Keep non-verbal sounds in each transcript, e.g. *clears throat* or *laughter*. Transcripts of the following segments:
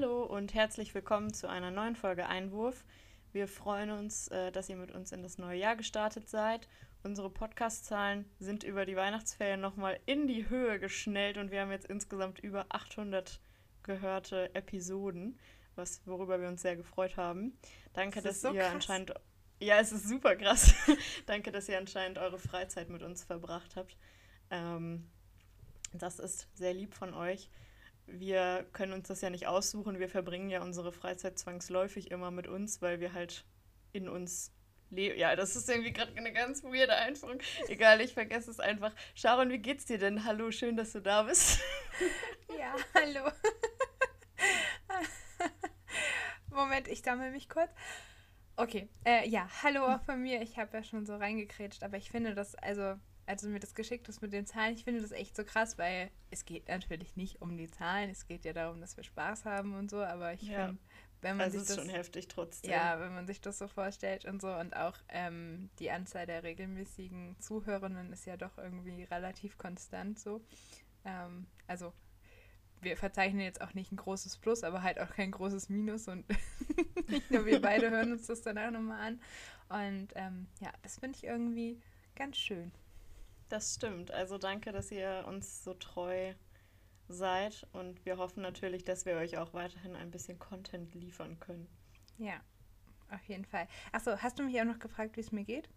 Hallo und herzlich willkommen zu einer neuen Folge Einwurf. Wir freuen uns, äh, dass ihr mit uns in das neue Jahr gestartet seid. Unsere Podcast-Zahlen sind über die Weihnachtsferien nochmal in die Höhe geschnellt und wir haben jetzt insgesamt über 800 gehörte Episoden, was, worüber wir uns sehr gefreut haben. Danke, das dass so ihr krass. anscheinend. Ja, es ist super krass. *laughs* Danke, dass ihr anscheinend eure Freizeit mit uns verbracht habt. Ähm, das ist sehr lieb von euch wir können uns das ja nicht aussuchen. Wir verbringen ja unsere Freizeit zwangsläufig immer mit uns, weil wir halt in uns leben. Ja, das ist irgendwie gerade eine ganz weirde Einführung. *laughs* Egal, ich vergesse es einfach. Sharon, wie geht's dir denn? Hallo, schön, dass du da bist. *laughs* Ja, hallo. *laughs* Moment, ich sammle mich kurz. Okay, äh, ja, hallo auch von mir. Ich habe ja schon so reingekrätscht, aber ich finde das, also als du mir das geschickt hast mit den Zahlen, ich finde das echt so krass, weil es geht natürlich nicht um die Zahlen, es geht ja darum, dass wir Spaß haben und so, aber ich ja. finde, wenn man also sich das schon heftig trotzdem. Ja, wenn man sich das so vorstellt und so und auch ähm, die Anzahl der regelmäßigen Zuhörenden ist ja doch irgendwie relativ konstant so. Ähm, also wir verzeichnen jetzt auch nicht ein großes Plus, aber halt auch kein großes Minus und *laughs* nicht nur wir beide hören uns das dann auch nochmal an. Und ähm, ja, das finde ich irgendwie ganz schön. Das stimmt. Also danke, dass ihr uns so treu seid und wir hoffen natürlich, dass wir euch auch weiterhin ein bisschen Content liefern können. Ja, auf jeden Fall. Achso, hast du mich auch noch gefragt, wie es mir geht?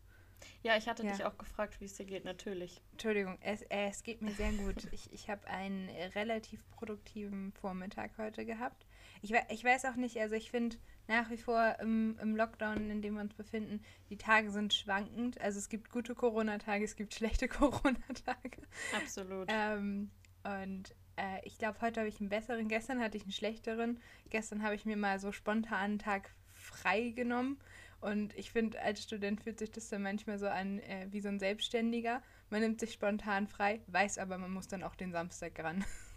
Ja, ich hatte ja. dich auch gefragt, wie es dir geht, natürlich. Entschuldigung, es, äh, es geht mir sehr gut. ich ich habe einen relativ produktiven Vormittag heute gehabt. Ich, ich weiß auch nicht, also ich finde, nach wie vor im, im Lockdown, in dem wir uns befinden, die Tage sind schwankend. Also es gibt gute Corona-Tage, es gibt schlechte *laughs* Corona-Tage. Absolut. Ähm, und äh, ich glaube, heute habe ich einen besseren, gestern hatte ich einen schlechteren. Gestern habe ich mir mal so spontan einen Tag frei genommen. Und ich finde, als Student fühlt sich das dann manchmal so an äh, wie so ein Selbstständiger. Man nimmt sich spontan frei, weiß aber, man muss dann auch den Samstag ran. *laughs*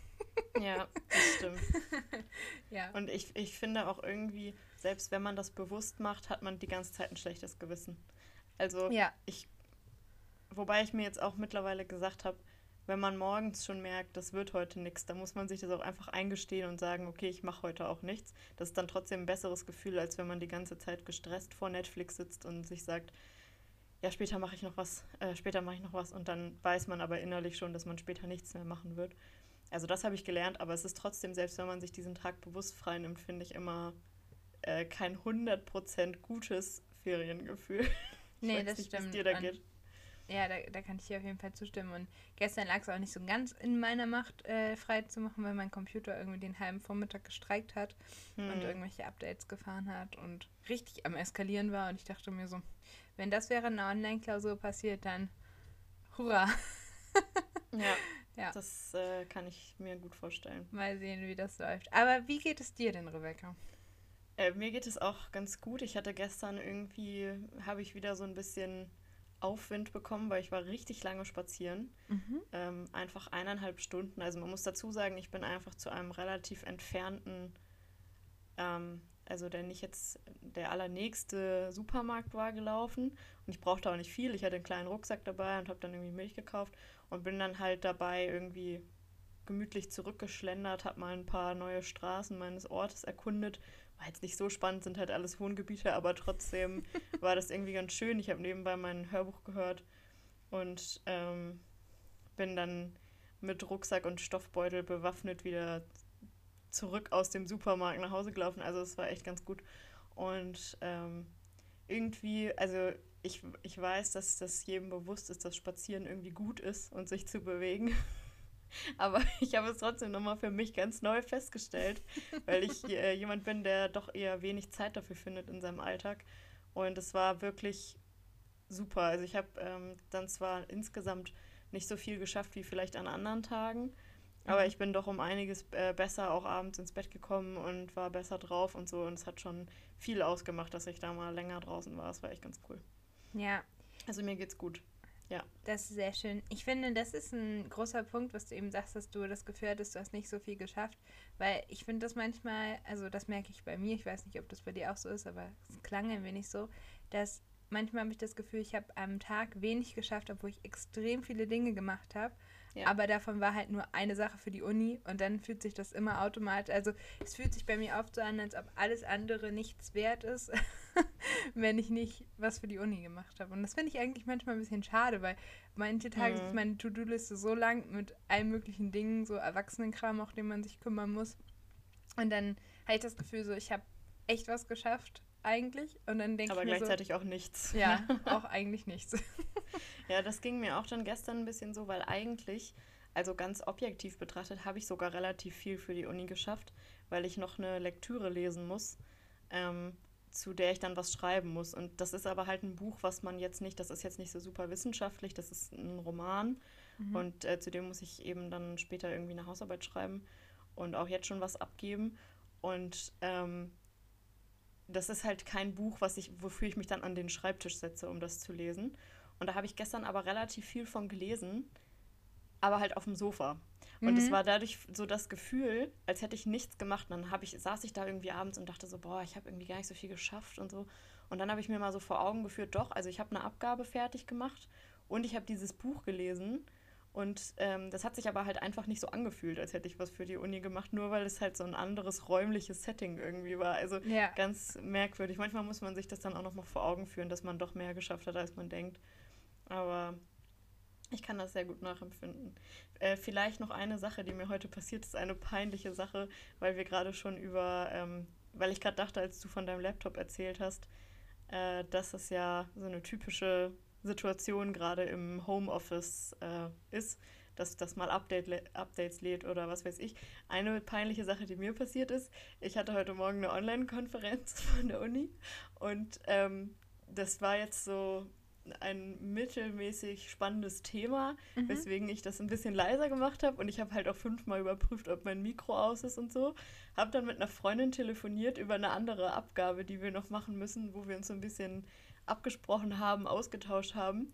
Ja, das stimmt. *laughs* ja. Und ich, ich finde auch irgendwie, selbst wenn man das bewusst macht, hat man die ganze Zeit ein schlechtes Gewissen. Also ja. ich, wobei ich mir jetzt auch mittlerweile gesagt habe, wenn man morgens schon merkt, das wird heute nichts, dann muss man sich das auch einfach eingestehen und sagen, okay, ich mache heute auch nichts. Das ist dann trotzdem ein besseres Gefühl, als wenn man die ganze Zeit gestresst vor Netflix sitzt und sich sagt, ja, später mache ich noch was, äh, später mache ich noch was und dann weiß man aber innerlich schon, dass man später nichts mehr machen wird. Also das habe ich gelernt, aber es ist trotzdem, selbst wenn man sich diesen Tag bewusst frei nimmt, finde ich immer äh, kein 100% gutes Feriengefühl. *laughs* Nee, das nicht, stimmt. Dir da geht. Ja, da, da kann ich dir auf jeden Fall zustimmen. Und gestern lag es auch nicht so ganz in meiner Macht, äh, frei zu machen, weil mein Computer irgendwie den halben Vormittag gestreikt hat hm. und irgendwelche Updates gefahren hat und richtig am Eskalieren war. Und ich dachte mir so, wenn das wäre eine Online-Klausur passiert, dann hurra. *laughs* ja, ja. das äh, kann ich mir gut vorstellen. Mal sehen, wie das läuft. Aber wie geht es dir denn, Rebecca? Äh, mir geht es auch ganz gut. Ich hatte gestern irgendwie, habe ich wieder so ein bisschen Aufwind bekommen, weil ich war richtig lange spazieren. Mhm. Ähm, einfach eineinhalb Stunden. Also man muss dazu sagen, ich bin einfach zu einem relativ entfernten, ähm, also der nicht jetzt der allernächste Supermarkt war gelaufen. Und ich brauchte auch nicht viel. Ich hatte einen kleinen Rucksack dabei und habe dann irgendwie Milch gekauft und bin dann halt dabei irgendwie gemütlich zurückgeschlendert, habe mal ein paar neue Straßen meines Ortes erkundet war jetzt nicht so spannend, sind halt alles Wohngebiete, aber trotzdem *laughs* war das irgendwie ganz schön. Ich habe nebenbei mein Hörbuch gehört und ähm, bin dann mit Rucksack und Stoffbeutel bewaffnet wieder zurück aus dem Supermarkt nach Hause gelaufen. Also es war echt ganz gut. Und ähm, irgendwie, also ich, ich weiß, dass das jedem bewusst ist, dass Spazieren irgendwie gut ist und sich zu bewegen. *laughs* Aber ich habe es trotzdem nochmal für mich ganz neu festgestellt, weil ich äh, jemand bin, der doch eher wenig Zeit dafür findet in seinem Alltag. Und es war wirklich super. Also ich habe ähm, dann zwar insgesamt nicht so viel geschafft wie vielleicht an anderen Tagen, aber mhm. ich bin doch um einiges äh, besser auch abends ins Bett gekommen und war besser drauf und so. Und es hat schon viel ausgemacht, dass ich da mal länger draußen war. Es war echt ganz cool. Ja. Also mir geht's gut. Ja. Das ist sehr schön. Ich finde, das ist ein großer Punkt, was du eben sagst, dass du das Gefühl hattest, du hast nicht so viel geschafft. Weil ich finde das manchmal, also das merke ich bei mir, ich weiß nicht, ob das bei dir auch so ist, aber es klang ein wenig so, dass manchmal habe ich das Gefühl, ich habe am Tag wenig geschafft, obwohl ich extrem viele Dinge gemacht habe. Ja. Aber davon war halt nur eine Sache für die Uni und dann fühlt sich das immer automatisch, also es fühlt sich bei mir oft so an, als ob alles andere nichts wert ist, *laughs* wenn ich nicht was für die Uni gemacht habe. Und das finde ich eigentlich manchmal ein bisschen schade, weil manche Tage mhm. ist meine To-Do-Liste so lang mit allen möglichen Dingen, so Erwachsenenkram, auch dem man sich kümmern muss. Und dann habe ich das Gefühl, so ich habe echt was geschafft eigentlich. Und dann denke Aber gleichzeitig so, auch nichts. Ja, *laughs* auch eigentlich nichts. *laughs* ja, das ging mir auch dann gestern ein bisschen so, weil eigentlich, also ganz objektiv betrachtet, habe ich sogar relativ viel für die Uni geschafft, weil ich noch eine Lektüre lesen muss, ähm, zu der ich dann was schreiben muss. Und das ist aber halt ein Buch, was man jetzt nicht, das ist jetzt nicht so super wissenschaftlich, das ist ein Roman. Mhm. Und äh, zu dem muss ich eben dann später irgendwie eine Hausarbeit schreiben und auch jetzt schon was abgeben. Und ähm, das ist halt kein Buch, was ich, wofür ich mich dann an den Schreibtisch setze, um das zu lesen. Und da habe ich gestern aber relativ viel von gelesen, aber halt auf dem Sofa. Und es mhm. war dadurch so das Gefühl, als hätte ich nichts gemacht. Und dann ich, saß ich da irgendwie abends und dachte so, boah, ich habe irgendwie gar nicht so viel geschafft und so. Und dann habe ich mir mal so vor Augen geführt, doch, also ich habe eine Abgabe fertig gemacht und ich habe dieses Buch gelesen. Und ähm, das hat sich aber halt einfach nicht so angefühlt, als hätte ich was für die Uni gemacht, nur weil es halt so ein anderes räumliches Setting irgendwie war. Also ja. ganz merkwürdig. Manchmal muss man sich das dann auch nochmal vor Augen führen, dass man doch mehr geschafft hat, als man denkt. Aber ich kann das sehr gut nachempfinden. Äh, vielleicht noch eine Sache, die mir heute passiert ist, eine peinliche Sache, weil wir gerade schon über, ähm, weil ich gerade dachte, als du von deinem Laptop erzählt hast, äh, dass es ja so eine typische Situation gerade im Homeoffice äh, ist, dass das mal Update, Updates lädt oder was weiß ich. Eine peinliche Sache, die mir passiert ist, ich hatte heute Morgen eine Online-Konferenz *laughs* von der Uni und ähm, das war jetzt so ein mittelmäßig spannendes Thema, mhm. weswegen ich das ein bisschen leiser gemacht habe und ich habe halt auch fünfmal überprüft, ob mein Mikro aus ist und so. Habe dann mit einer Freundin telefoniert über eine andere Abgabe, die wir noch machen müssen, wo wir uns so ein bisschen abgesprochen haben, ausgetauscht haben.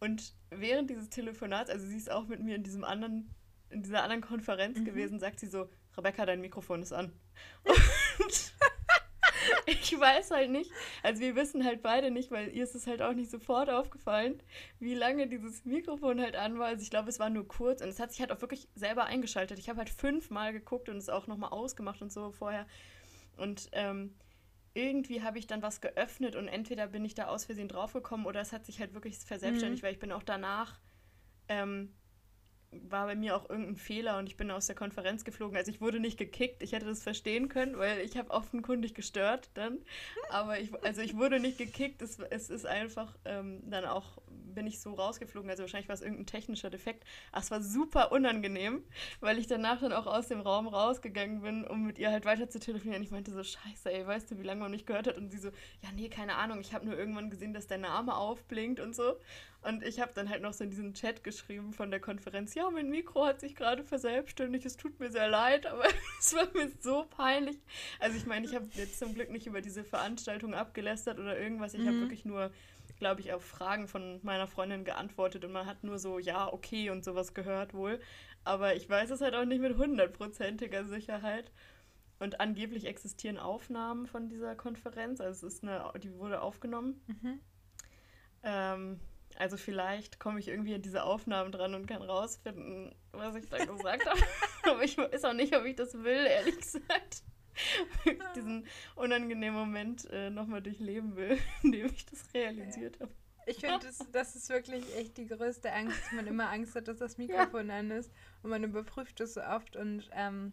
Und während dieses Telefonats, also sie ist auch mit mir in diesem anderen, in dieser anderen Konferenz mhm. gewesen, sagt sie so, Rebecca, dein Mikrofon ist an. Und *laughs* ich weiß halt nicht, also wir wissen halt beide nicht, weil ihr ist es halt auch nicht sofort aufgefallen, wie lange dieses Mikrofon halt an war. Also ich glaube, es war nur kurz und es hat sich halt auch wirklich selber eingeschaltet. Ich habe halt fünfmal geguckt und es auch nochmal ausgemacht und so vorher. Und ähm, irgendwie habe ich dann was geöffnet und entweder bin ich da aus Versehen draufgekommen oder es hat sich halt wirklich verselbstständigt, mhm. weil ich bin auch danach ähm, war bei mir auch irgendein Fehler und ich bin aus der Konferenz geflogen. Also ich wurde nicht gekickt, ich hätte das verstehen können, weil ich habe offenkundig gestört dann. Aber ich, also ich wurde nicht gekickt, es, es ist einfach ähm, dann auch, bin ich so rausgeflogen. Also wahrscheinlich war es irgendein technischer Defekt. Ach, es war super unangenehm, weil ich danach dann auch aus dem Raum rausgegangen bin, um mit ihr halt weiter zu telefonieren. Ich meinte so, scheiße, ey, weißt du, wie lange man mich gehört hat? Und sie so, ja, nee, keine Ahnung, ich habe nur irgendwann gesehen, dass dein Name aufblinkt und so. Und ich habe dann halt noch so in diesen Chat geschrieben von der Konferenz, ja, mein Mikro hat sich gerade verselbstständigt, es tut mir sehr leid, aber *laughs* es war mir so peinlich. Also ich meine, ich habe jetzt zum Glück nicht über diese Veranstaltung abgelästert oder irgendwas. Ich mhm. habe wirklich nur, glaube ich, auf Fragen von meiner Freundin geantwortet und man hat nur so, ja, okay und sowas gehört wohl. Aber ich weiß es halt auch nicht mit hundertprozentiger Sicherheit. Und angeblich existieren Aufnahmen von dieser Konferenz. Also es ist eine, die wurde aufgenommen. Mhm. Ähm, also vielleicht komme ich irgendwie in diese Aufnahmen dran und kann rausfinden, was ich da gesagt habe. *laughs* Aber ich weiß auch nicht, ob ich das will, ehrlich gesagt. diesen unangenehmen Moment äh, nochmal durchleben will, *laughs* indem ich das realisiert habe. Ich finde, das, das ist wirklich echt die größte Angst, dass man immer Angst hat, dass das Mikrofon ja. an ist. Und man überprüft es so oft. Und ähm,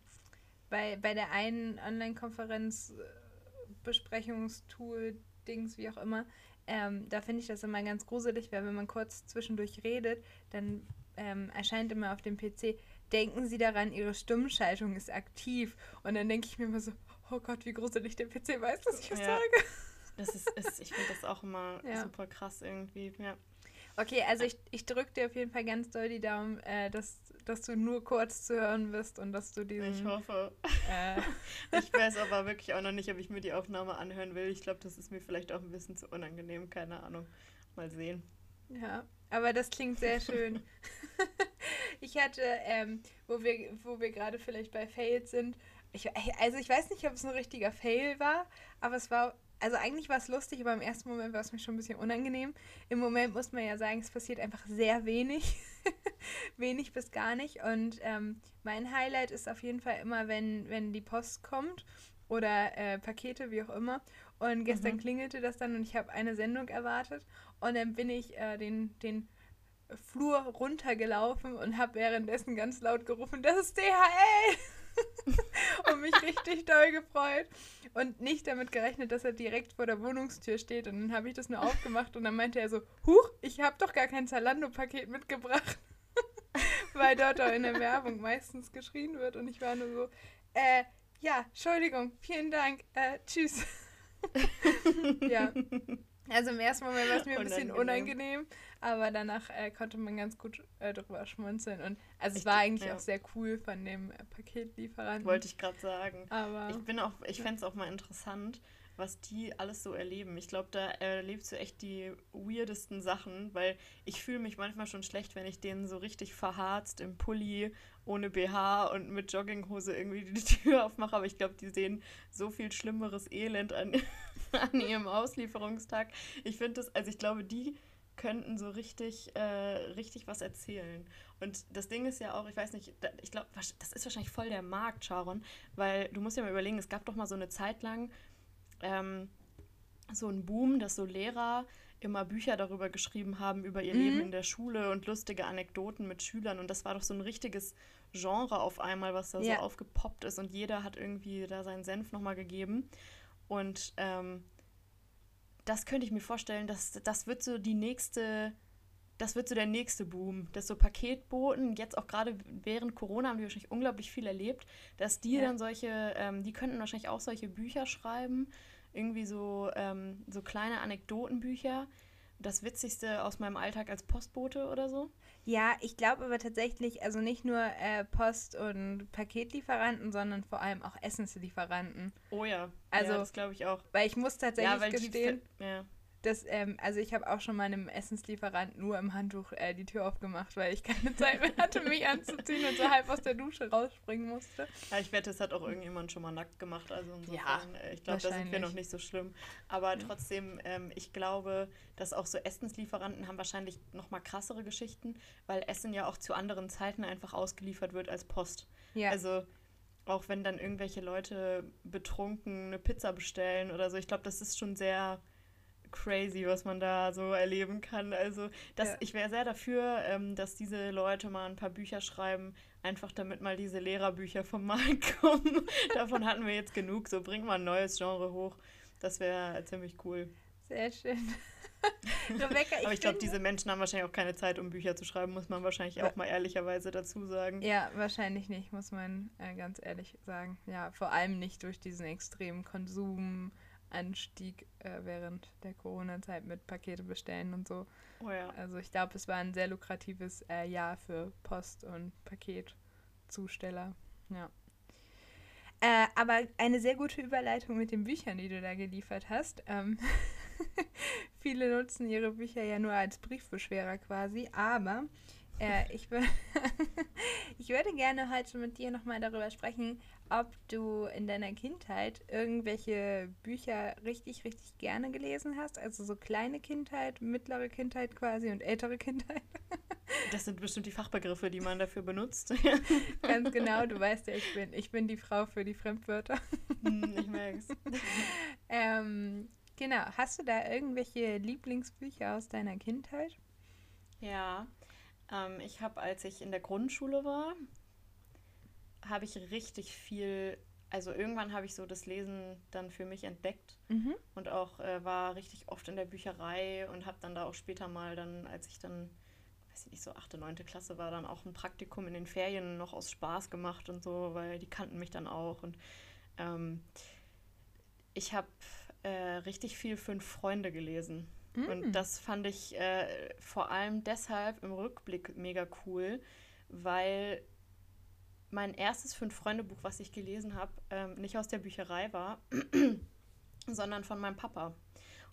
bei, bei der einen Online-Konferenz, äh, Besprechungstool, Dings, wie auch immer, ähm, da finde ich das immer ganz gruselig, weil wenn man kurz zwischendurch redet, dann ähm, erscheint immer auf dem PC, denken Sie daran, Ihre Stimmschaltung ist aktiv. Und dann denke ich mir immer so, oh Gott, wie gruselig der PC weiß, was ich ja. sage. Das ist, ist ich finde das auch immer *laughs* ja. super krass irgendwie, ja. Okay, also ich, ich drücke dir auf jeden Fall ganz doll die Daumen, äh, dass, dass du nur kurz zu hören bist und dass du diesen... Ich hoffe. Äh, *laughs* ich weiß aber wirklich auch noch nicht, ob ich mir die Aufnahme anhören will. Ich glaube, das ist mir vielleicht auch ein bisschen zu unangenehm, keine Ahnung. Mal sehen. Ja, aber das klingt sehr schön. *laughs* ich hatte, ähm, wo wir, wo wir gerade vielleicht bei Fails sind, ich, also ich weiß nicht, ob es ein richtiger Fail war, aber es war also eigentlich war es lustig, aber im ersten Moment war es mir schon ein bisschen unangenehm. Im Moment muss man ja sagen, es passiert einfach sehr wenig. *laughs* wenig bis gar nicht. Und ähm, mein Highlight ist auf jeden Fall immer, wenn, wenn die Post kommt oder äh, Pakete, wie auch immer. Und gestern mhm. klingelte das dann und ich habe eine Sendung erwartet. Und dann bin ich äh, den, den Flur runtergelaufen und habe währenddessen ganz laut gerufen, das ist DHL! *laughs* und mich richtig doll gefreut und nicht damit gerechnet, dass er direkt vor der Wohnungstür steht. Und dann habe ich das nur aufgemacht und dann meinte er so, Huch, ich habe doch gar kein Zalando-Paket mitgebracht. *laughs* Weil dort auch in der Werbung meistens geschrien wird. Und ich war nur so, äh, ja, Entschuldigung, vielen Dank, äh, tschüss. *laughs* ja. Also im ersten Moment war es mir ein bisschen unangenehm, aber danach äh, konnte man ganz gut äh, drüber schmunzeln. Und also es war eigentlich ja. auch sehr cool von dem äh, Paketlieferanten. Wollte ich gerade sagen. Aber ich bin auch, ich fände es auch mal interessant, was die alles so erleben. Ich glaube, da erlebst du echt die weirdesten Sachen, weil ich fühle mich manchmal schon schlecht, wenn ich denen so richtig verharzt im Pulli ohne BH und mit Jogginghose irgendwie die *laughs* Tür aufmache. Aber ich glaube, die sehen so viel schlimmeres Elend an, *laughs* an ihrem Auslieferungstag. Ich finde das, also ich glaube, die könnten so richtig, äh, richtig was erzählen. Und das Ding ist ja auch, ich weiß nicht, ich glaube, das ist wahrscheinlich voll der Markt, Sharon, weil du musst ja mal überlegen, es gab doch mal so eine Zeit lang ähm, so ein Boom, dass so Lehrer immer Bücher darüber geschrieben haben, über ihr mhm. Leben in der Schule und lustige Anekdoten mit Schülern. Und das war doch so ein richtiges Genre auf einmal, was da ja. so aufgepoppt ist. Und jeder hat irgendwie da seinen Senf nochmal gegeben. Und ähm, das könnte ich mir vorstellen, dass das wird so die nächste, das wird so der nächste Boom, dass so Paketboten, jetzt auch gerade während Corona haben die wahrscheinlich unglaublich viel erlebt, dass die ja. dann solche, ähm, die könnten wahrscheinlich auch solche Bücher schreiben, irgendwie so, ähm, so kleine Anekdotenbücher. Das Witzigste aus meinem Alltag als Postbote oder so. Ja, ich glaube aber tatsächlich, also nicht nur äh, Post- und Paketlieferanten, sondern vor allem auch Essenslieferanten. Oh ja, also ja, das glaube ich auch. Weil ich muss tatsächlich ja, gestehen, ja das, ähm, also ich habe auch schon meinem Essenslieferant nur im Handtuch äh, die Tür aufgemacht, weil ich keine *laughs* Zeit mehr hatte, mich anzuziehen und so halb aus der Dusche rausspringen musste. Ja, ich wette, es hat auch irgendjemand schon mal nackt gemacht. Also insofern, ja, äh, ich glaube, da sind wir noch nicht so schlimm. Aber trotzdem, ähm, ich glaube, dass auch so Essenslieferanten haben wahrscheinlich noch mal krassere Geschichten, weil Essen ja auch zu anderen Zeiten einfach ausgeliefert wird als Post. Ja. Also auch wenn dann irgendwelche Leute betrunken eine Pizza bestellen oder so, ich glaube, das ist schon sehr crazy, was man da so erleben kann. Also das, ja. ich wäre sehr dafür, ähm, dass diese Leute mal ein paar Bücher schreiben, einfach damit mal diese Lehrerbücher vom *laughs* Markt kommen. Davon hatten wir jetzt genug. So bringt mal ein neues Genre hoch. Das wäre ziemlich cool. Sehr schön. *laughs* Rebecca, ich Aber ich glaube, diese Menschen haben wahrscheinlich auch keine Zeit, um Bücher zu schreiben, muss man wahrscheinlich auch mal ehrlicherweise dazu sagen. Ja, wahrscheinlich nicht, muss man äh, ganz ehrlich sagen. Ja, vor allem nicht durch diesen extremen Konsum Anstieg äh, während der Corona-Zeit mit Pakete bestellen und so. Oh ja. Also ich glaube, es war ein sehr lukratives äh, Jahr für Post- und Paketzusteller. Ja. Äh, aber eine sehr gute Überleitung mit den Büchern, die du da geliefert hast. Ähm *laughs* Viele nutzen ihre Bücher ja nur als Briefbeschwerer quasi, aber äh, ich, *laughs* ich würde gerne heute mit dir nochmal darüber sprechen, ob du in deiner Kindheit irgendwelche Bücher richtig, richtig gerne gelesen hast. Also so kleine Kindheit, mittlere Kindheit quasi und ältere Kindheit. *laughs* Das sind bestimmt die Fachbegriffe, die man dafür benutzt. *laughs* Ganz genau, du weißt ja, ich bin, ich bin die Frau für die Fremdwörter. *laughs* Hm, ich merke es. Ähm, genau, hast du da irgendwelche Lieblingsbücher aus deiner Kindheit? Ja, ähm, ich habe, als ich in der Grundschule war, habe ich richtig viel, also irgendwann habe ich so das Lesen dann für mich entdeckt mhm. und auch äh, war richtig oft in der Bücherei und habe dann da auch später mal dann, als ich dann, weiß ich nicht, so 8., 9. Klasse war, dann auch ein Praktikum in den Ferien noch aus Spaß gemacht und so, weil die kannten mich dann auch und ähm, ich habe äh, richtig viel Fünf Freunde gelesen. Mm. Und das fand ich äh, vor allem deshalb im Rückblick mega cool, weil mein erstes Fünf-Freunde-Buch, was ich gelesen habe, ähm, nicht aus der Bücherei war, *clears throat* sondern von meinem Papa.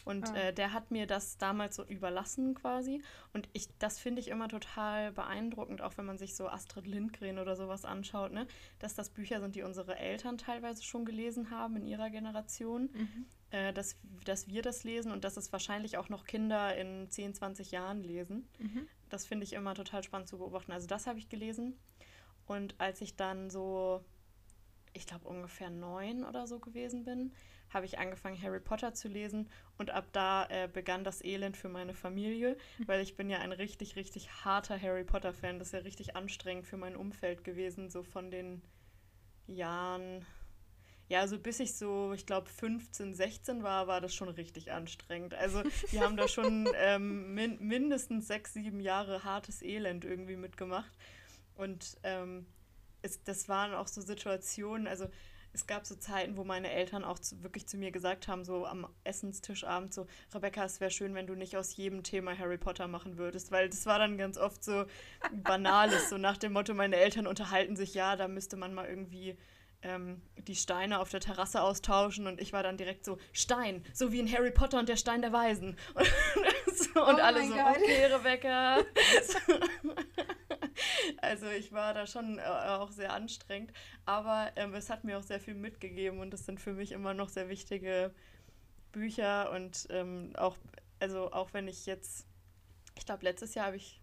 Und oh. äh, der hat mir das damals so überlassen quasi. Und ich, das finde ich immer total beeindruckend, auch wenn man sich so Astrid Lindgren oder sowas anschaut, ne? dass das Bücher sind, die unsere Eltern teilweise schon gelesen haben in ihrer Generation. Mhm. Äh, dass, dass wir das lesen und dass es wahrscheinlich auch noch Kinder in 10, 20 Jahren lesen. Mhm. Das finde ich immer total spannend zu beobachten. Also das habe ich gelesen. Und als ich dann so, ich glaube ungefähr neun oder so gewesen bin, habe ich angefangen, Harry Potter zu lesen und ab da äh, begann das Elend für meine Familie, *laughs* weil ich bin ja ein richtig, richtig harter Harry Potter-Fan. Das ist ja richtig anstrengend für mein Umfeld gewesen, so von den Jahren. Ja, so bis ich so, ich glaube, 15, 16 war, war das schon richtig anstrengend. Also die haben da schon *laughs* ähm, min mindestens sechs, sieben Jahre hartes Elend irgendwie mitgemacht. Und ähm, es, das waren auch so Situationen, also es gab so Zeiten, wo meine Eltern auch zu, wirklich zu mir gesagt haben, so am Essenstisch abends, so, Rebecca, es wäre schön, wenn du nicht aus jedem Thema Harry Potter machen würdest, weil das war dann ganz oft so banales, so nach dem Motto, meine Eltern unterhalten sich, ja, da müsste man mal irgendwie ähm, die Steine auf der Terrasse austauschen und ich war dann direkt so, Stein, so wie in Harry Potter und der Stein der Weisen. Und, *laughs* so, und oh alle so, God. okay, Rebecca. *laughs* also ich war da schon äh, auch sehr anstrengend, aber ähm, es hat mir auch sehr viel mitgegeben und das sind für mich immer noch sehr wichtige Bücher und ähm, auch, also auch wenn ich jetzt, ich glaube letztes Jahr habe ich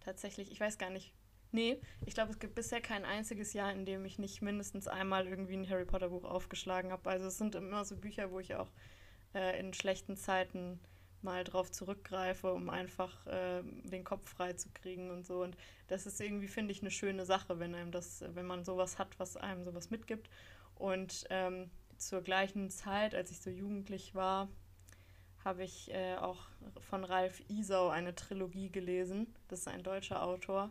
tatsächlich, ich weiß gar nicht, nee, ich glaube es gibt bisher kein einziges Jahr, in dem ich nicht mindestens einmal irgendwie ein Harry Potter Buch aufgeschlagen habe. Also es sind immer so Bücher, wo ich auch äh, in schlechten Zeiten mal drauf zurückgreife, um einfach äh, den Kopf frei zu kriegen und so. Und das ist irgendwie, finde ich, eine schöne Sache, wenn einem das, wenn man sowas hat, was einem sowas mitgibt. Und ähm, zur gleichen Zeit, als ich so jugendlich war, habe ich äh, auch von Ralf Isau eine Trilogie gelesen. Das ist ein deutscher Autor.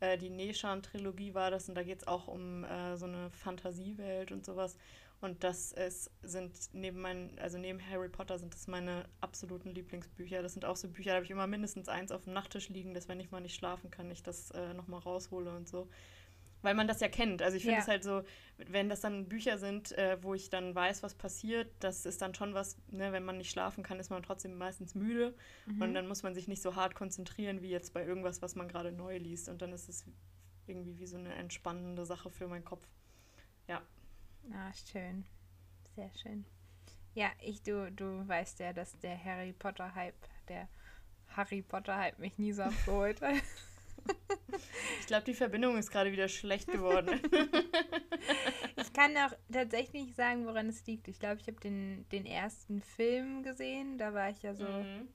Äh, die Neshan-Trilogie war das und da geht es auch um äh, so eine Fantasiewelt und sowas. Und das ist, sind neben meinen, also neben Harry Potter sind das meine absoluten Lieblingsbücher. Das sind auch so Bücher, da habe ich immer mindestens eins auf dem Nachttisch liegen, dass wenn ich mal nicht schlafen kann, ich das äh, nochmal raushole und so. Weil man das ja kennt. Also ich finde es ja. halt so, wenn das dann Bücher sind, äh, wo ich dann weiß, was passiert, das ist dann schon was, ne, wenn man nicht schlafen kann, ist man trotzdem meistens müde. Mhm. Und dann muss man sich nicht so hart konzentrieren wie jetzt bei irgendwas, was man gerade neu liest. Und dann ist es irgendwie wie so eine entspannende Sache für meinen Kopf. Ja, Ah, schön. Sehr schön. Ja, ich, du, du weißt ja, dass der Harry Potter-Hype, der Harry Potter-Hype mich nie so abgeholt hat. *laughs* Ich glaube, die Verbindung ist gerade wieder schlecht geworden. *laughs* ich kann auch tatsächlich sagen, woran es liegt. Ich glaube, ich habe den, den ersten Film gesehen. Da war ich ja so mhm.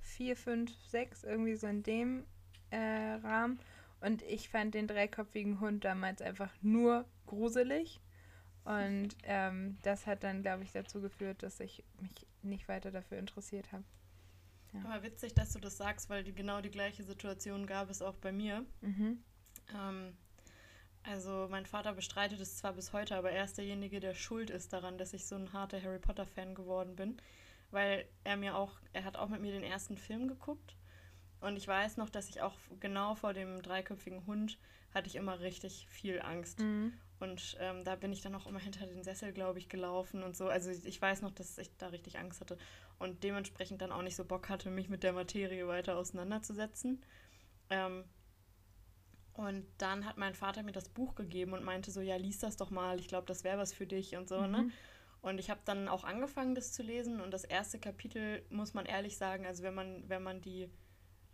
vier, fünf, sechs, irgendwie so in dem äh, Rahmen. Und ich fand den dreiköpfigen Hund damals einfach nur gruselig. Und ähm, das hat dann, glaube ich, dazu geführt, dass ich mich nicht weiter dafür interessiert habe. Ja. Aber witzig, dass du das sagst, weil die, genau die gleiche Situation gab es auch bei mir. Mhm. Ähm, also mein Vater bestreitet es zwar bis heute, aber er ist derjenige, der schuld ist daran, dass ich so ein harter Harry Potter-Fan geworden bin. Weil er mir auch, er hat auch mit mir den ersten Film geguckt. Und ich weiß noch, dass ich auch genau vor dem dreiköpfigen Hund hatte ich immer richtig viel Angst. Mhm. Und ähm, da bin ich dann auch immer hinter den Sessel, glaube ich, gelaufen und so. Also ich weiß noch, dass ich da richtig Angst hatte und dementsprechend dann auch nicht so Bock hatte, mich mit der Materie weiter auseinanderzusetzen. Ähm, und dann hat mein Vater mir das Buch gegeben und meinte so, ja, lies das doch mal, ich glaube, das wäre was für dich und so, ne? mhm. ne? Und ich habe dann auch angefangen, das zu lesen und das erste Kapitel, muss man ehrlich sagen, also wenn man, wenn man die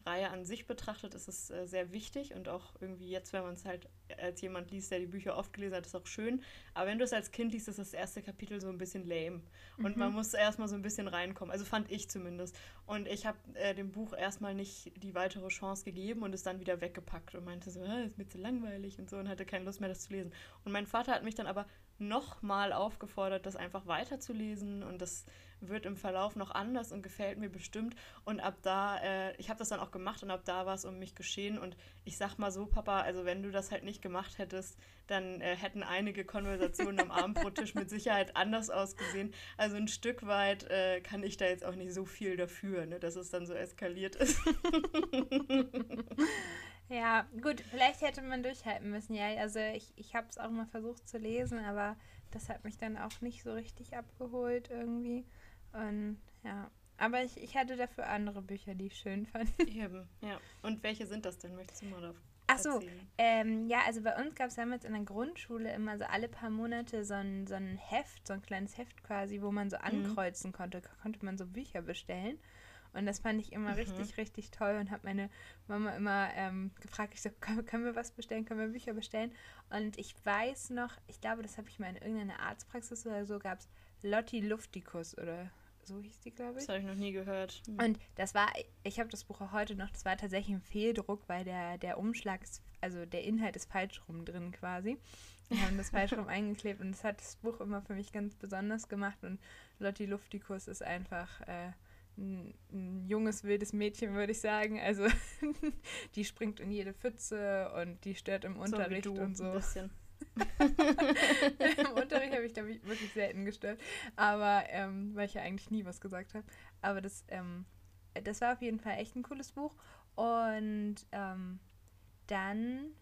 Reihe an sich betrachtet, ist es äh, sehr wichtig und auch irgendwie jetzt, wenn man es halt als jemand liest, der die Bücher oft gelesen hat, ist auch schön. Aber wenn du es als Kind liest, ist das erste Kapitel so ein bisschen lame. Und mhm. man muss erstmal so ein bisschen reinkommen. Also fand ich zumindest. Und ich habe äh, dem Buch erstmal nicht die weitere Chance gegeben und es dann wieder weggepackt und meinte so, ist mir zu langweilig und so und hatte keine Lust mehr, das zu lesen. Und mein Vater hat mich dann aber nochmal aufgefordert, das einfach weiterzulesen und das wird im Verlauf noch anders und gefällt mir bestimmt. Und ab da, äh, ich habe das dann auch gemacht und ab da war es um mich geschehen. Und ich sag mal so, Papa, also wenn du das halt nicht gemacht hättest, dann äh, hätten einige Konversationen am Abendbrottisch mit Sicherheit anders ausgesehen. Also ein Stück weit äh, kann ich da jetzt auch nicht so viel dafür, ne, dass es dann so eskaliert ist. *laughs* Ja, gut, vielleicht hätte man durchhalten müssen. Ja, also ich, ich habe es auch mal versucht zu lesen, aber das hat mich dann auch nicht so richtig abgeholt irgendwie. Und ja, Aber ich, ich hatte dafür andere Bücher, die ich schön fand. *laughs* Eben, ja. Und welche sind das denn? Möchtest du mal davon Ach so, ähm, ja, also bei uns gab es damals in der Grundschule immer so alle paar Monate so ein, so ein Heft, so ein kleines Heft quasi, wo man so mhm. ankreuzen mhm. konnte, konnte man so Bücher bestellen. Und das fand ich immer mhm. richtig, richtig toll und habe meine Mama immer ähm, gefragt, ich so, können, können, wir was bestellen, können wir Bücher bestellen? Und ich weiß noch, ich glaube, das habe ich mal in irgendeiner Arztpraxis oder so, gab es Lotti Luftikus oder so hieß die, glaube ich. Das habe ich noch nie gehört. Hm. Und das war, ich habe das Buch auch heute noch, das war tatsächlich ein Fehldruck, weil der, der Umschlag, ist, also der Inhalt ist falsch rum drin quasi. Wir haben das falsch *laughs* rum eingeklebt und das hat das Buch immer für mich ganz besonders gemacht und Lotti Luftikus ist einfach äh, ein, ein, junges, wildes Mädchen, würde ich sagen. Also *laughs* die springt in jede Pfütze und die stört im Unterricht so und so. Ein bisschen. Im Unterricht habe ich, glaube ich, wirklich selten gestört. Aber, ähm, weil ich ja eigentlich nie was gesagt habe. Aber das, ähm, das war auf jeden Fall echt ein cooles Buch. Und ähm, dann,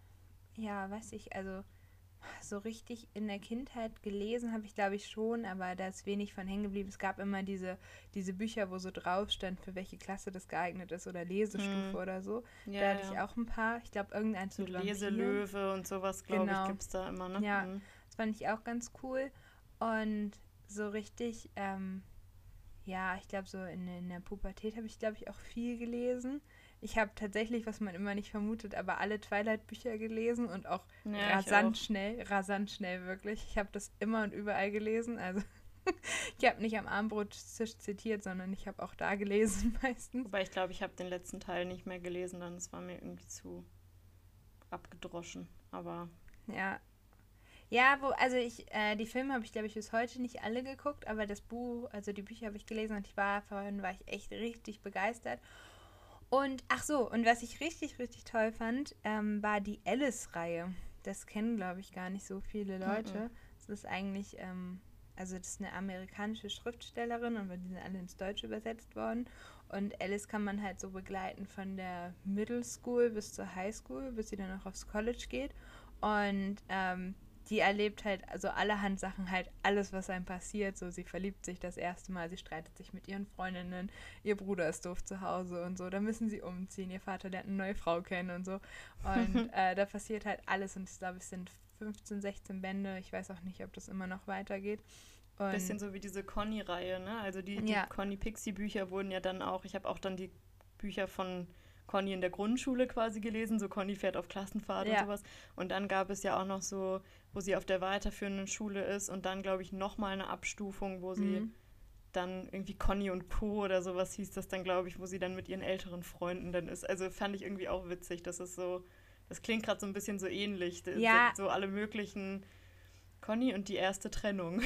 ja, weiß ich, also so richtig in der Kindheit gelesen habe ich, glaube ich, schon, aber da ist wenig von hängen geblieben. Es gab immer diese, diese Bücher, wo so drauf stand, für welche Klasse das geeignet ist oder Lesestufe hm. oder so. Ja, da hatte ja. ich auch ein paar. Ich glaube, irgendein so Leselöwe und sowas, glaube genau. ich, gibt es da immer, ne? Ja, mhm. das fand ich auch ganz cool. Und so richtig, ähm, ja, ich glaube, so in, in der Pubertät habe ich, glaube ich, auch viel gelesen. Ich habe tatsächlich, was man immer nicht vermutet, aber alle Twilight-Bücher gelesen und auch ja, rasant auch. schnell, rasant schnell wirklich. Ich habe das immer und überall gelesen. Also *laughs* ich habe nicht am Armbrottisch zitiert, sondern ich habe auch da gelesen *laughs* meistens. Wobei ich glaube, ich habe den letzten Teil nicht mehr gelesen, dann es war mir irgendwie zu abgedroschen. Aber ja, ja, wo, also ich, äh, die Filme habe ich, glaube ich, bis heute nicht alle geguckt, aber das Buch, also die Bücher habe ich gelesen und ich war vorhin war ich echt richtig begeistert. Und ach so, und was ich richtig, richtig toll fand, ähm, war die Alice-Reihe. Das kennen, glaube ich, gar nicht so viele Leute. Mhm. Das ist eigentlich, ähm, also das ist eine amerikanische Schriftstellerin und die sind alle ins Deutsche übersetzt worden. Und Alice kann man halt so begleiten von der Middle School bis zur High School, bis sie dann auch aufs College geht. Und ähm, die erlebt halt also allerhand Sachen, halt alles, was einem passiert. So, sie verliebt sich das erste Mal, sie streitet sich mit ihren Freundinnen, ihr Bruder ist doof zu Hause und so. Da müssen sie umziehen, ihr Vater lernt eine neue Frau kennen und so. Und *laughs* äh, da passiert halt alles und ich glaube, es sind 15, 16 Bände. Ich weiß auch nicht, ob das immer noch weitergeht. Und Bisschen so wie diese Conny-Reihe, ne? Also die, die ja. Conny-Pixie-Bücher wurden ja dann auch, ich habe auch dann die Bücher von Conny in der Grundschule quasi gelesen, so Conny fährt auf Klassenfahrt ja. und sowas. Und dann gab es ja auch noch so, wo sie auf der weiterführenden Schule ist und dann, glaube ich, nochmal eine Abstufung, wo sie mhm. dann irgendwie Conny und Po oder sowas hieß das dann, glaube ich, wo sie dann mit ihren älteren Freunden dann ist. Also fand ich irgendwie auch witzig, dass es so, das klingt gerade so ein bisschen so ähnlich. Ja. So alle möglichen Conny und die erste Trennung.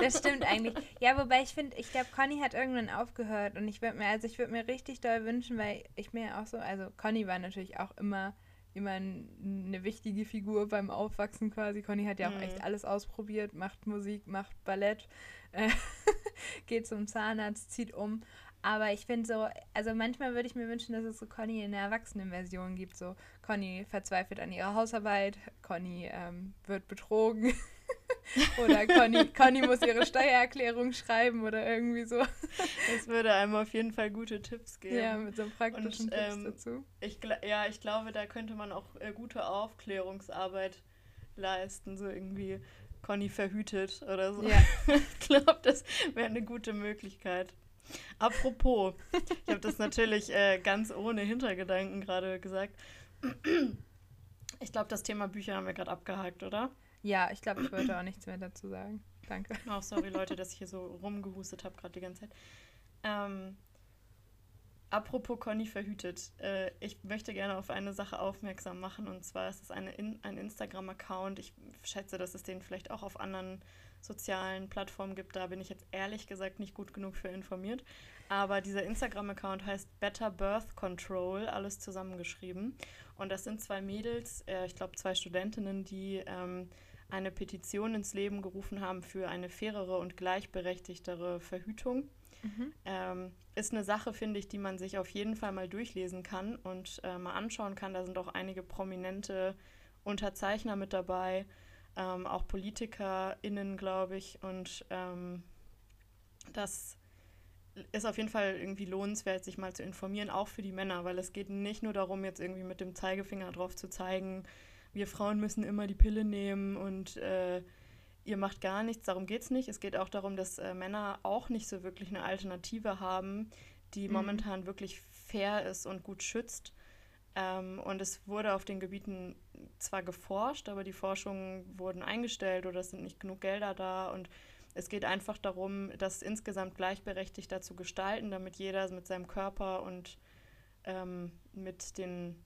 das stimmt eigentlich. Ja, wobei ich finde, ich glaube, Conny hat irgendwann aufgehört und ich würde mir, also ich würde mir richtig doll wünschen, weil ich mir auch so, also Conny war natürlich auch immer, immer eine wichtige Figur beim Aufwachsen quasi. Conny hat ja auch mhm. echt alles ausprobiert, macht Musik, macht Ballett, äh, *laughs* geht zum Zahnarzt, zieht um. Aber ich finde so, also manchmal würde ich mir wünschen, dass es so Conny in der Erwachsenenversion gibt. So, Conny verzweifelt an ihrer Hausarbeit, Conny ähm, wird betrogen. *laughs* oder Conny, Conny muss ihre Steuererklärung schreiben oder irgendwie so. Es würde einem auf jeden Fall gute Tipps geben. Ja, mit so praktischen Und, Tipps ähm, dazu. Ich, ja, ich glaube, da könnte man auch äh, gute Aufklärungsarbeit leisten, so irgendwie Conny verhütet oder so. Ja. *laughs* ich glaube, das wäre eine gute Möglichkeit. Apropos, ich habe das natürlich äh, ganz ohne Hintergedanken gerade gesagt. Ich glaube, das Thema Bücher haben wir gerade abgehakt, oder? Ja, ich glaube, ich wollte auch nichts mehr dazu sagen. Danke. Oh, sorry, Leute, dass ich hier so rumgehustet habe gerade die ganze Zeit. Ähm, apropos Conny verhütet. Äh, ich möchte gerne auf eine Sache aufmerksam machen. Und zwar ist es eine in, ein Instagram-Account. Ich schätze, dass es den vielleicht auch auf anderen sozialen Plattformen gibt. Da bin ich jetzt ehrlich gesagt nicht gut genug für informiert. Aber dieser Instagram-Account heißt Better Birth Control, alles zusammengeschrieben. Und das sind zwei Mädels, äh, ich glaube zwei Studentinnen, die ähm, eine Petition ins Leben gerufen haben für eine fairere und gleichberechtigtere Verhütung. Mhm. Ähm, ist eine Sache, finde ich, die man sich auf jeden Fall mal durchlesen kann und äh, mal anschauen kann. Da sind auch einige prominente Unterzeichner mit dabei ähm, auch PolitikerInnen, glaube ich. Und ähm, das ist auf jeden Fall irgendwie lohnenswert, sich mal zu informieren, auch für die Männer, weil es geht nicht nur darum, jetzt irgendwie mit dem Zeigefinger drauf zu zeigen, wir Frauen müssen immer die Pille nehmen und äh, ihr macht gar nichts, darum geht es nicht. Es geht auch darum, dass äh, Männer auch nicht so wirklich eine Alternative haben, die mhm. momentan wirklich fair ist und gut schützt. Ähm, und es wurde auf den Gebieten zwar geforscht, aber die Forschungen wurden eingestellt oder es sind nicht genug Gelder da. Und es geht einfach darum, das insgesamt gleichberechtigt zu gestalten, damit jeder mit seinem Körper und ähm, mit den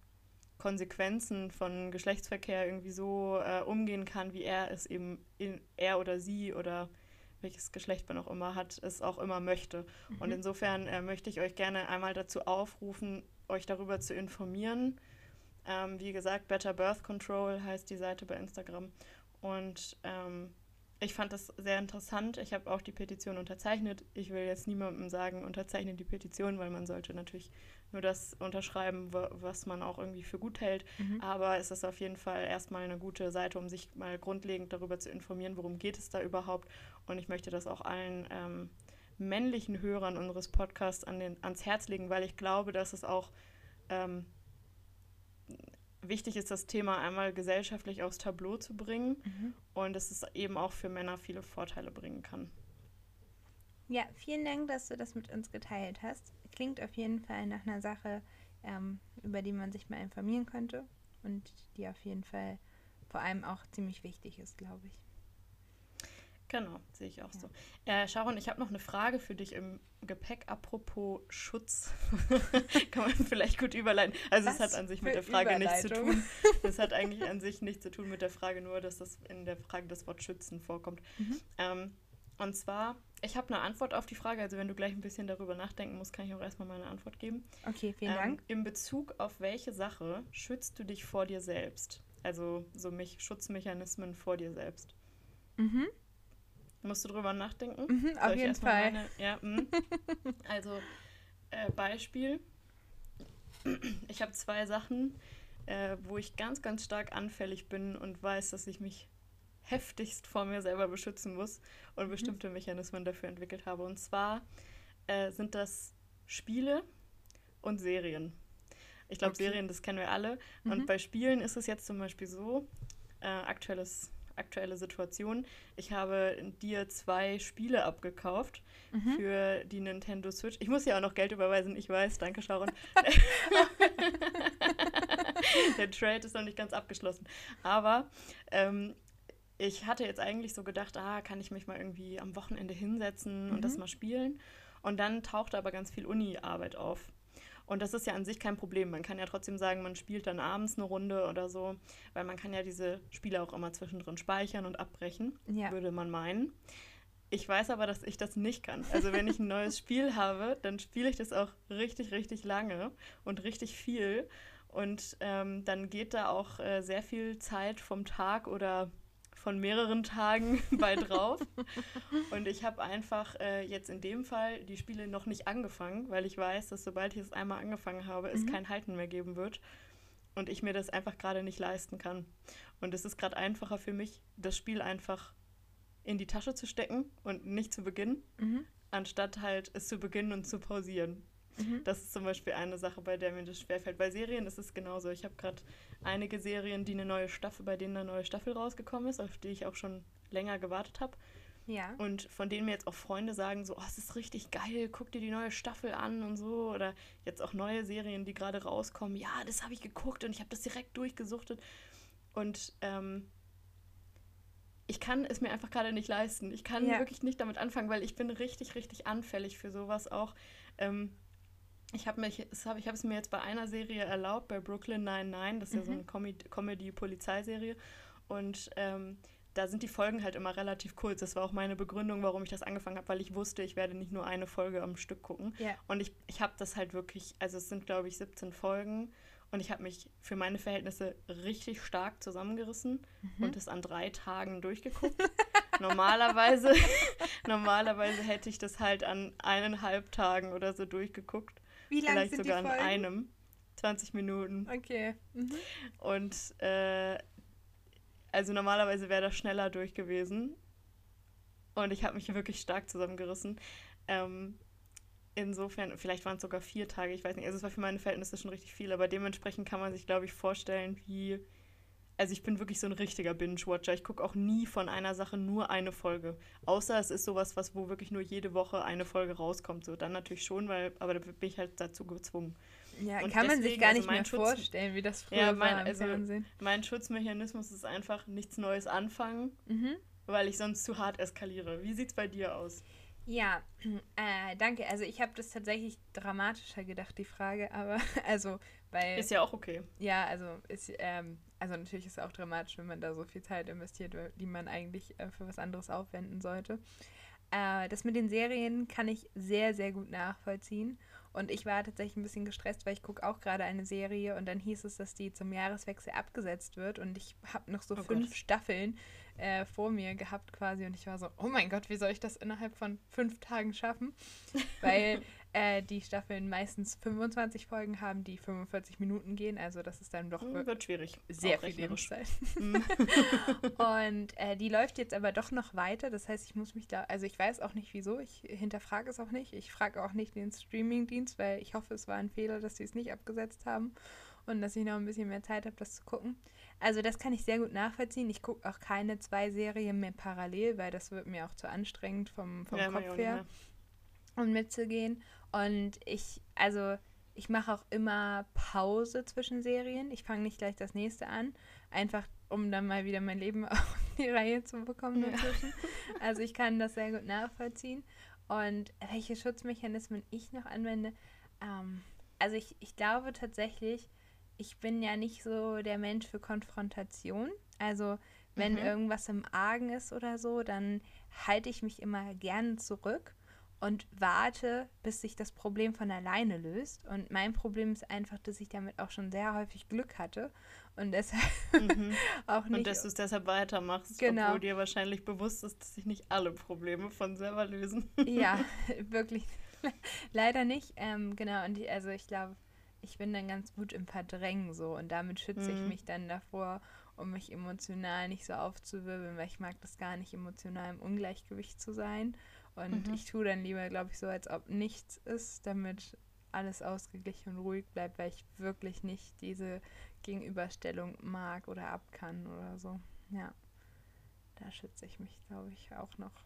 Konsequenzen von Geschlechtsverkehr irgendwie so äh, umgehen kann, wie er es eben in, er oder sie oder welches Geschlecht man auch immer hat, es auch immer möchte. Mhm. Und insofern äh, möchte ich euch gerne einmal dazu aufrufen, euch darüber zu informieren. Ähm, wie gesagt, Better Birth Control heißt die Seite bei Instagram. Und ähm, ich fand das sehr interessant. Ich habe auch die Petition unterzeichnet. Ich will jetzt niemandem sagen, unterzeichne die Petition, weil man sollte natürlich nur das unterschreiben, was man auch irgendwie für gut hält. Mhm. Aber es ist auf jeden Fall erstmal eine gute Seite, um sich mal grundlegend darüber zu informieren, worum geht es da überhaupt. Und ich möchte das auch allen ähm, männlichen Hörern unseres Podcasts an den, ans Herz legen, weil ich glaube, dass es auch ähm, wichtig ist, das Thema einmal gesellschaftlich aufs Tableau zu bringen mhm. und dass es eben auch für Männer viele Vorteile bringen kann. Ja, vielen Dank, dass du das mit uns geteilt hast. Klingt auf jeden Fall nach einer Sache, ähm, über die man sich mal informieren könnte und die auf jeden Fall vor allem auch ziemlich wichtig ist, glaube ich. Genau, sehe ich auch ja. so. Äh, Sharon, ich habe noch eine Frage für dich im Gepäck. Apropos Schutz. *laughs* Kann man vielleicht gut überleiten. Also es hat an sich mit der Frage nichts zu tun. *laughs* Es hat eigentlich an sich nichts zu tun mit der Frage, nur dass das in der Frage das Wort Schützen vorkommt. Mhm. Ähm, und zwar, ich habe eine Antwort auf die Frage, also wenn du gleich ein bisschen darüber nachdenken musst, kann ich auch erstmal meine Antwort geben. Okay, vielen ähm, Dank. In Bezug auf welche Sache schützt du dich vor dir selbst? Also so mich Schutzmechanismen vor dir selbst. Mhm. Musst du drüber nachdenken? Mhm, auf jeden Fall. Meine, ja, mm. *laughs* also äh, Beispiel. Ich habe zwei Sachen, äh, wo ich ganz, ganz stark anfällig bin und weiß, dass ich mich heftigst vor mir selber beschützen muss und mhm. bestimmte Mechanismen dafür entwickelt habe. Und zwar äh, sind das Spiele und Serien. Ich glaube, okay. Serien, das kennen wir alle. Mhm. Und bei Spielen ist es jetzt zum Beispiel so, äh, aktuelles, aktuelle Situation, ich habe dir zwei Spiele abgekauft mhm. für die Nintendo Switch. Ich muss ja auch noch Geld überweisen, ich weiß, danke Sharon. *laughs* *laughs* Der Trade ist noch nicht ganz abgeschlossen. Aber ähm, ich hatte jetzt eigentlich so gedacht, ah, kann ich mich mal irgendwie am Wochenende hinsetzen und mhm. das mal spielen. Und dann tauchte aber ganz viel Uni-Arbeit auf. Und das ist ja an sich kein Problem. Man kann ja trotzdem sagen, man spielt dann abends eine Runde oder so, weil man kann ja diese Spiele auch immer zwischendrin speichern und abbrechen, ja. würde man meinen. Ich weiß aber, dass ich das nicht kann. Also wenn ich ein neues *laughs* Spiel habe, dann spiele ich das auch richtig, richtig lange und richtig viel. Und ähm, dann geht da auch äh, sehr viel Zeit vom Tag oder von mehreren Tagen *laughs* bei drauf. und ich habe einfach äh, jetzt in dem Fall die Spiele noch nicht angefangen, weil ich weiß, dass sobald ich es einmal angefangen habe, es mhm. kein Halten mehr geben wird. Und ich mir das einfach gerade nicht leisten kann. Und es ist gerade einfacher für mich, das Spiel einfach in die Tasche zu stecken und nicht zu beginnen, mhm. anstatt halt es zu beginnen und zu pausieren. Mhm. Das ist zum Beispiel eine Sache, bei der mir das schwerfällt. Bei Serien ist es genauso. Ich habe gerade einige Serien, die eine neue Staffel, bei denen eine neue Staffel rausgekommen ist, auf die ich auch schon länger gewartet habe. Ja. Und von denen mir jetzt auch Freunde sagen, so, oh, es ist richtig geil, guck dir die neue Staffel an und so. Oder jetzt auch neue Serien, die gerade rauskommen. Ja, das habe ich geguckt und ich habe das direkt durchgesuchtet. Und ähm, ich kann es mir einfach gerade nicht leisten. Ich kann ja. wirklich nicht damit anfangen, weil ich bin richtig, richtig anfällig für sowas auch. Ähm, ich habe mich, hab, ich habe es mir jetzt bei einer Serie erlaubt, bei Brooklyn 99, das ist mhm. ja so eine Com Comedy-Polizeiserie. Und ähm, da sind die Folgen halt immer relativ kurz. Das war auch meine Begründung, warum ich das angefangen habe, weil ich wusste, ich werde nicht nur eine Folge am Stück gucken. Yeah. Und ich, ich habe das halt wirklich, also es sind, glaube ich, 17 Folgen. Und ich habe mich für meine Verhältnisse richtig stark zusammengerissen mhm. und es an drei Tagen durchgeguckt. *laughs* normalerweise, *laughs* normalerweise hätte ich das halt an eineinhalb Tagen oder so durchgeguckt. Wie lange Vielleicht sind sogar die Folgen? in einem. 20 Minuten. Okay. Mhm. Und äh, also normalerweise wäre das schneller durch gewesen. Und ich habe mich wirklich stark zusammengerissen. Ähm, insofern, vielleicht waren es sogar vier Tage, ich weiß nicht. Also es war für meine Verhältnisse schon richtig viel, aber dementsprechend kann man sich, glaube ich, vorstellen, wie. Also ich bin wirklich so ein richtiger Binge-Watcher. Ich gucke auch nie von einer Sache nur eine Folge. Außer es ist sowas, was, wo wirklich nur jede Woche eine Folge rauskommt. So, dann natürlich schon, weil, aber da bin ich halt dazu gezwungen. Ja, und kann deswegen, man sich gar also nicht mehr Schutz, vorstellen, wie das früher ja, mein, war im also Fernsehen. Mein Schutzmechanismus ist einfach nichts Neues anfangen, mhm. weil ich sonst zu hart eskaliere. Wie sieht es bei dir aus? Ja, *clears throat* äh, danke. Also ich habe das tatsächlich dramatischer gedacht, die Frage, aber *laughs* also, weil... Ist ja auch okay. Ja, also ist, ähm, also natürlich ist es auch dramatisch, wenn man da so viel Zeit investiert, die man eigentlich äh, für was anderes aufwenden sollte. Äh, das mit den Serien kann ich sehr, sehr gut nachvollziehen. Und ich war tatsächlich ein bisschen gestresst, weil ich gucke auch gerade eine Serie und dann hieß es, dass die zum Jahreswechsel abgesetzt wird und ich habe noch so oh fünf Gott. Staffeln äh, vor mir gehabt quasi und ich war so, oh mein Gott, wie soll ich das innerhalb von fünf Tagen schaffen? *laughs* Weil äh, die Staffeln meistens 25 Folgen haben, die 45 Minuten gehen, also das ist dann doch hm, wird schwierig. Sehr viel Lebenszeit. Mhm. *laughs* *laughs* und äh, die läuft jetzt aber doch noch weiter, das heißt, ich muss mich da, also ich weiß auch nicht wieso, ich hinterfrage es auch nicht, ich frage auch nicht den Streamingdienst, weil ich hoffe, es war ein Fehler, dass sie es nicht abgesetzt haben und dass ich noch ein bisschen mehr Zeit habe, das zu gucken. Also das kann ich sehr gut nachvollziehen. Ich gucke auch keine zwei Serien mehr parallel, weil das wird mir auch zu anstrengend vom, vom ja, Kopf her, um mitzugehen. Und ich, also ich mache auch immer Pause zwischen Serien. Ich fange nicht gleich das nächste an, einfach um dann mal wieder mein Leben *laughs* auf die Reihe zu bekommen dazwischen. Ja. *laughs* Also ich kann das sehr gut nachvollziehen. Und welche Schutzmechanismen ich noch anwende, ähm, also ich, ich glaube tatsächlich, ich bin ja nicht so der Mensch für Konfrontation. Also wenn mhm. irgendwas im Argen ist oder so, dann halte ich mich immer gerne zurück und warte, bis sich das Problem von alleine löst. Und mein Problem ist einfach, dass ich damit auch schon sehr häufig Glück hatte und deshalb mhm. *laughs* auch nicht. Und dass du es deshalb weitermachst, genau. obwohl dir wahrscheinlich bewusst ist, dass sich nicht alle Probleme von selber lösen. *laughs* ja, wirklich. Leider nicht. Ähm, genau, und die, also ich glaube, ich bin dann ganz gut im Verdrängen so und damit schütze mhm. ich mich dann davor, um mich emotional nicht so aufzuwirbeln, weil ich mag das gar nicht, emotional im Ungleichgewicht zu sein. Und mhm. ich tue dann lieber, glaube ich, so, als ob nichts ist, damit alles ausgeglichen und ruhig bleibt, weil ich wirklich nicht diese Gegenüberstellung mag oder ab kann oder so. Ja, da schütze ich mich, glaube ich, auch noch.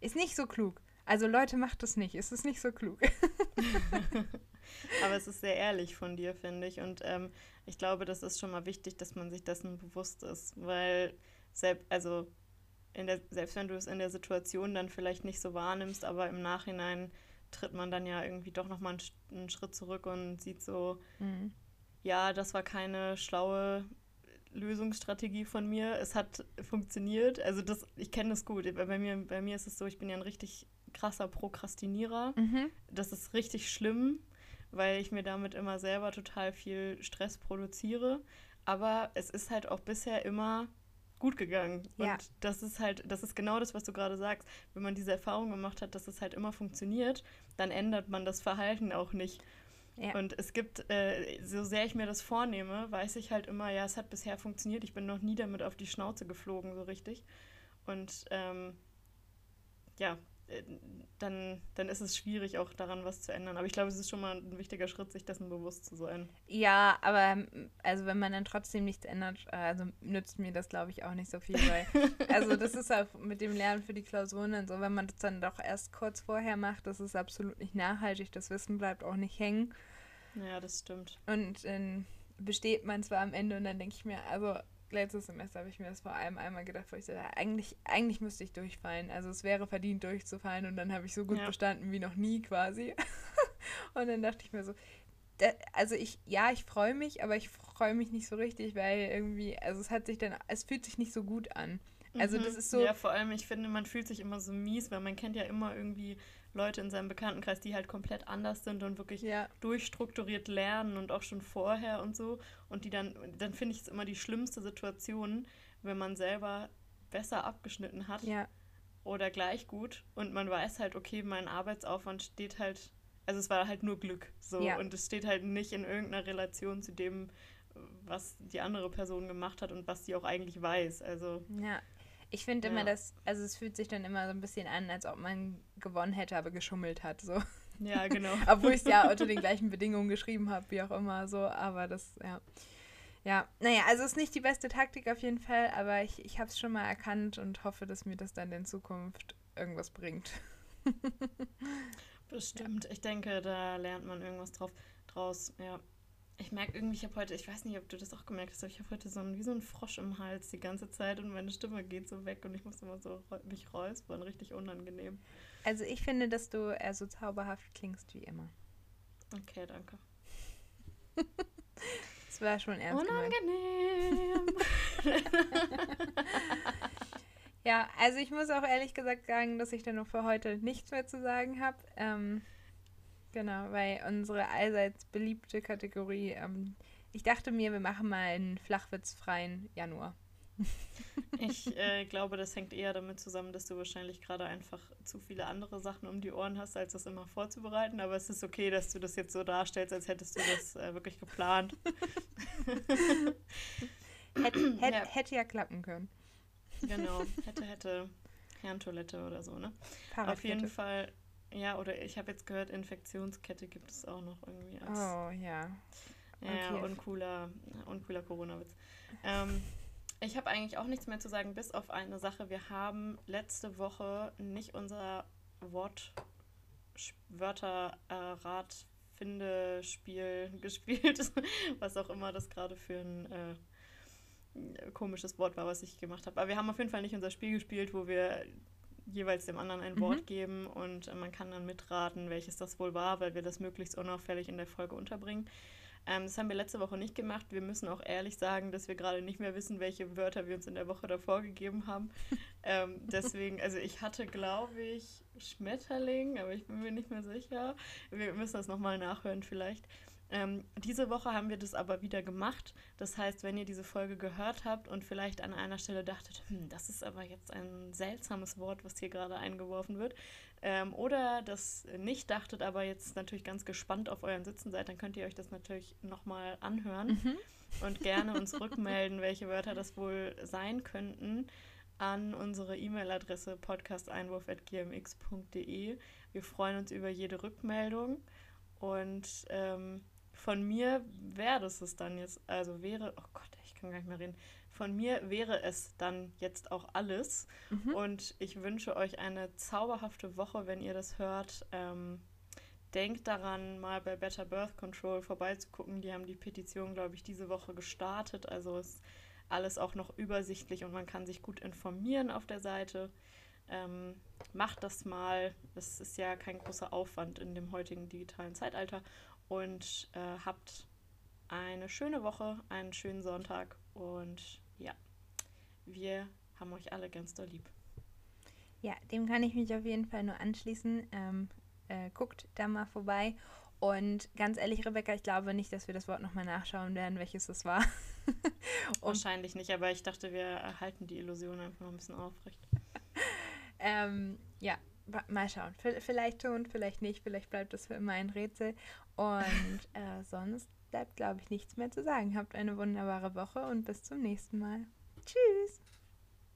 Ist nicht so klug. Also Leute, macht das nicht. Es ist nicht so klug. *laughs* Aber es ist sehr ehrlich von dir, finde ich. Und ähm, ich glaube, das ist schon mal wichtig, dass man sich dessen bewusst ist. Weil, selbst, also der, selbst wenn du es in der Situation dann vielleicht nicht so wahrnimmst, aber im Nachhinein tritt man dann ja irgendwie doch nochmal einen, einen Schritt zurück und sieht so, mhm. ja, das war keine schlaue Lösungsstrategie von mir. Es hat funktioniert. Also das, ich kenne das gut. Bei mir, bei mir ist es so, ich bin ja ein richtig krasser Prokrastinierer. Mhm. Das ist richtig schlimm, weil ich mir damit immer selber total viel Stress produziere. Aber es ist halt auch bisher immer gut gegangen. Ja. Und das ist halt, das ist genau das, was du gerade sagst. Wenn man diese Erfahrung gemacht hat, dass es halt immer funktioniert, dann ändert man das Verhalten auch nicht. Ja. Und es gibt, äh, so sehr ich mir das vornehme, weiß ich halt immer, ja, es hat bisher funktioniert. Ich bin noch nie damit auf die Schnauze geflogen, so richtig. Und ähm, ja, dann, dann ist es schwierig, auch daran was zu ändern. Aber ich glaube, es ist schon mal ein wichtiger Schritt, sich dessen bewusst zu sein. Ja, aber ähm, also wenn man dann trotzdem nichts ändert, also nützt mir das, glaube ich, auch nicht so viel. Weil, *laughs* also das ist auch mit dem Lernen für die Klausuren und so, wenn man das dann doch erst kurz vorher macht, das ist absolut nicht nachhaltig. Das Wissen bleibt auch nicht hängen. Ja, das stimmt. Und dann besteht man zwar am Ende und dann denke ich mir, also letztes Semester habe ich mir das vor allem einmal gedacht, wo ich so, eigentlich, eigentlich müsste ich durchfallen. Also es wäre verdient durchzufallen und dann habe ich so gut ja. bestanden wie noch nie quasi. *laughs* und dann dachte ich mir so, da, also ich, ja, ich freue mich, aber ich freue mich nicht so richtig, weil irgendwie, also es hat sich dann, es fühlt sich nicht so gut an. Also mhm. das ist so. Ja, vor allem, ich finde, man fühlt sich immer so mies, weil man kennt ja immer irgendwie Leute in seinem Bekanntenkreis, die halt komplett anders sind und wirklich ja. durchstrukturiert lernen und auch schon vorher und so. Und die dann, dann finde ich es immer die schlimmste Situation, wenn man selber besser abgeschnitten hat ja. oder gleich gut und man weiß halt, okay, mein Arbeitsaufwand steht halt, also es war halt nur Glück so ja. und es steht halt nicht in irgendeiner Relation zu dem, was die andere Person gemacht hat und was sie auch eigentlich weiß. Also ja. Ich finde ja. immer, dass, also es fühlt sich dann immer so ein bisschen an, als ob man gewonnen hätte, aber geschummelt hat. So. Ja, genau. *laughs* Obwohl ich es ja unter den gleichen Bedingungen geschrieben habe, wie auch immer so, aber das, ja. Ja, naja, also ist nicht die beste Taktik auf jeden Fall, aber ich, ich habe es schon mal erkannt und hoffe, dass mir das dann in Zukunft irgendwas bringt. *laughs* Bestimmt. Ich denke, da lernt man irgendwas drauf, draus. Ja. Ich merke irgendwie, ich habe heute, ich weiß nicht, ob du das auch gemerkt hast, aber ich habe heute so ein, wie so ein Frosch im Hals die ganze Zeit und meine Stimme geht so weg und ich muss immer so mich räuspern, richtig unangenehm. Also ich finde, dass du eher so zauberhaft klingst wie immer. Okay, danke. das war schon ernst Unangenehm. *laughs* ja, also ich muss auch ehrlich gesagt sagen, dass ich dann noch für heute nichts mehr zu sagen habe. Ähm, genau, weil unsere allseits beliebte Kategorie, ähm, ich dachte mir, wir machen mal einen flachwitzfreien Januar. *laughs* *laughs* Ich äh, glaube, das hängt eher damit zusammen, dass du wahrscheinlich gerade einfach zu viele andere Sachen um die Ohren hast, als das immer vorzubereiten. Aber es ist okay, dass du das jetzt so darstellst, als hättest du das äh, wirklich geplant. *laughs* hätte, hätte, ja. hätte ja klappen können. Genau, hätte, hätte Herrentoilette oder so, ne? Auf jeden Fall, ja, oder ich habe jetzt gehört, Infektionskette gibt es auch noch irgendwie als. Oh, ja. Ja, okay. uncooler, uncooler Corona-Witz. Ähm, ich habe eigentlich auch nichts mehr zu sagen, bis auf eine Sache. Wir haben letzte Woche nicht unser Wort Wörterrat finde Spiel *laughs* gespielt, was auch immer das gerade für ein äh, komisches Wort war, was ich gemacht habe. Aber wir haben auf jeden Fall nicht unser Spiel gespielt, wo wir jeweils dem anderen ein mhm. Wort geben und man kann dann mitraten, welches das wohl war, weil wir das möglichst unauffällig in der Folge unterbringen. Ähm, das haben wir letzte Woche nicht gemacht. Wir müssen auch ehrlich sagen, dass wir gerade nicht mehr wissen, welche Wörter wir uns in der Woche davor gegeben haben. *laughs* ähm, deswegen, also ich hatte, glaube ich, Schmetterling, aber ich bin mir nicht mehr sicher. Wir müssen das nochmal nachhören vielleicht. Ähm, diese Woche haben wir das aber wieder gemacht. Das heißt, wenn ihr diese Folge gehört habt und vielleicht an einer Stelle dachtet, hm, das ist aber jetzt ein seltsames Wort, was hier gerade eingeworfen wird, ähm, oder das nicht dachtet, aber jetzt natürlich ganz gespannt auf euren Sitzen seid, dann könnt ihr euch das natürlich nochmal anhören mhm. und gerne uns *laughs* rückmelden, welche Wörter das wohl sein könnten an unsere E-Mail-Adresse podcasteinwurf.gmx.de. Wir freuen uns über jede Rückmeldung und ähm, von mir wäre das es dann jetzt, also wäre, oh Gott, ich kann gar nicht mehr reden. Von mir wäre es dann jetzt auch alles. Mhm. Und ich wünsche euch eine zauberhafte Woche, wenn ihr das hört. Ähm, denkt daran, mal bei Better Birth Control vorbeizugucken. Die haben die Petition, glaube ich, diese Woche gestartet. Also ist alles auch noch übersichtlich und man kann sich gut informieren auf der Seite. Ähm, macht das mal. Es ist ja kein großer Aufwand in dem heutigen digitalen Zeitalter und äh, habt eine schöne Woche, einen schönen Sonntag und ja, wir haben euch alle ganz doll lieb. Ja, dem kann ich mich auf jeden Fall nur anschließen. Ähm, äh, guckt da mal vorbei. Und ganz ehrlich, Rebecca, ich glaube nicht, dass wir das Wort nochmal nachschauen werden, welches das war. *laughs* Wahrscheinlich nicht, aber ich dachte, wir erhalten die Illusion einfach noch ein bisschen aufrecht. *laughs* ähm, ja, mal schauen. Vielleicht schon, vielleicht nicht, vielleicht bleibt das für immer ein Rätsel. Und *laughs* äh, sonst bleibt, glaube ich, nichts mehr zu sagen. Habt eine wunderbare Woche und bis zum nächsten Mal. Tschüss.